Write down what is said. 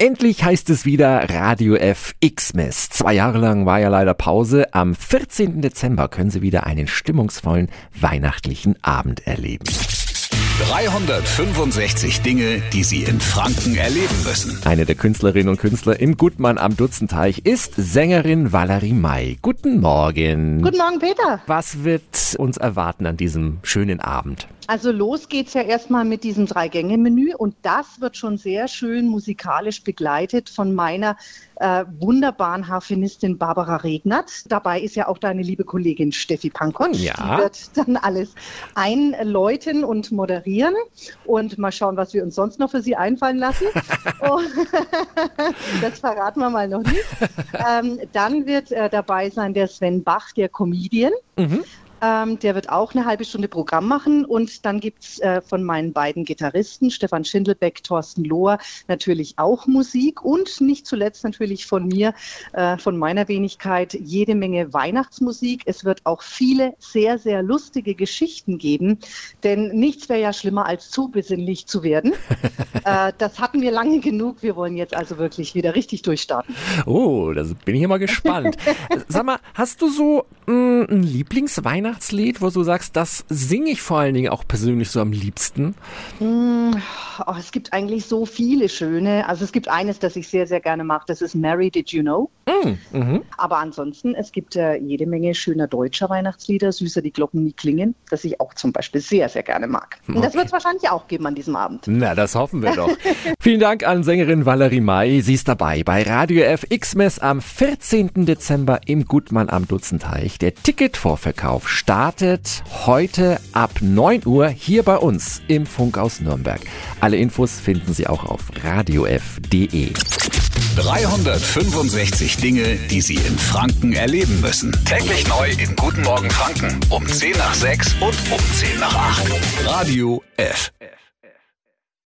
Endlich heißt es wieder Radio F Xmas. Zwei Jahre lang war ja leider Pause. Am 14. Dezember können Sie wieder einen stimmungsvollen weihnachtlichen Abend erleben. 365 Dinge, die Sie in Franken erleben müssen. Eine der Künstlerinnen und Künstler im Gutmann am Dutzenteich ist Sängerin Valerie May. Guten Morgen. Guten Morgen, Peter. Was wird uns erwarten an diesem schönen Abend? Also los geht's ja erstmal mit diesem Drei-Gänge-Menü und das wird schon sehr schön musikalisch begleitet von meiner äh, wunderbaren Harfenistin Barbara Regnert. Dabei ist ja auch deine liebe Kollegin Steffi Pankott. Ja. Die wird dann alles einläuten und moderieren und mal schauen, was wir uns sonst noch für sie einfallen lassen. oh, das verraten wir mal noch nicht. Ähm, dann wird äh, dabei sein der Sven Bach, der Comedian. Mhm. Ähm, der wird auch eine halbe Stunde Programm machen. Und dann gibt's äh, von meinen beiden Gitarristen, Stefan Schindelbeck, Thorsten Lohr, natürlich auch Musik. Und nicht zuletzt natürlich von mir, äh, von meiner Wenigkeit, jede Menge Weihnachtsmusik. Es wird auch viele sehr, sehr lustige Geschichten geben. Denn nichts wäre ja schlimmer, als zu besinnlich zu werden. äh, das hatten wir lange genug. Wir wollen jetzt also wirklich wieder richtig durchstarten. Oh, da bin ich immer gespannt. Sag mal, hast du so mh, ein Lieblingsweihnachtslied, wo du sagst, das singe ich vor allen Dingen auch persönlich so am liebsten? Mm, oh, es gibt eigentlich so viele schöne. Also es gibt eines, das ich sehr, sehr gerne mache. Das ist Mary, Did You Know? Mm, mhm. Aber ansonsten, es gibt äh, jede Menge schöner deutscher Weihnachtslieder. Süßer die Glocken nie klingen, das ich auch zum Beispiel sehr, sehr gerne mag. Und das Okay. wird es wahrscheinlich auch geben an diesem Abend. Na, das hoffen wir doch. Vielen Dank an Sängerin Valerie May. Sie ist dabei bei Radio F Xmas am 14. Dezember im Gutmann am Dutzenteich. Der Ticketvorverkauf startet heute ab 9 Uhr hier bei uns im Funkhaus Nürnberg. Alle Infos finden Sie auch auf radiof.de. 365 Dinge, die Sie in Franken erleben müssen. Täglich neu in Guten Morgen Franken um 10 nach 6 und um 10 nach 8. Radio F.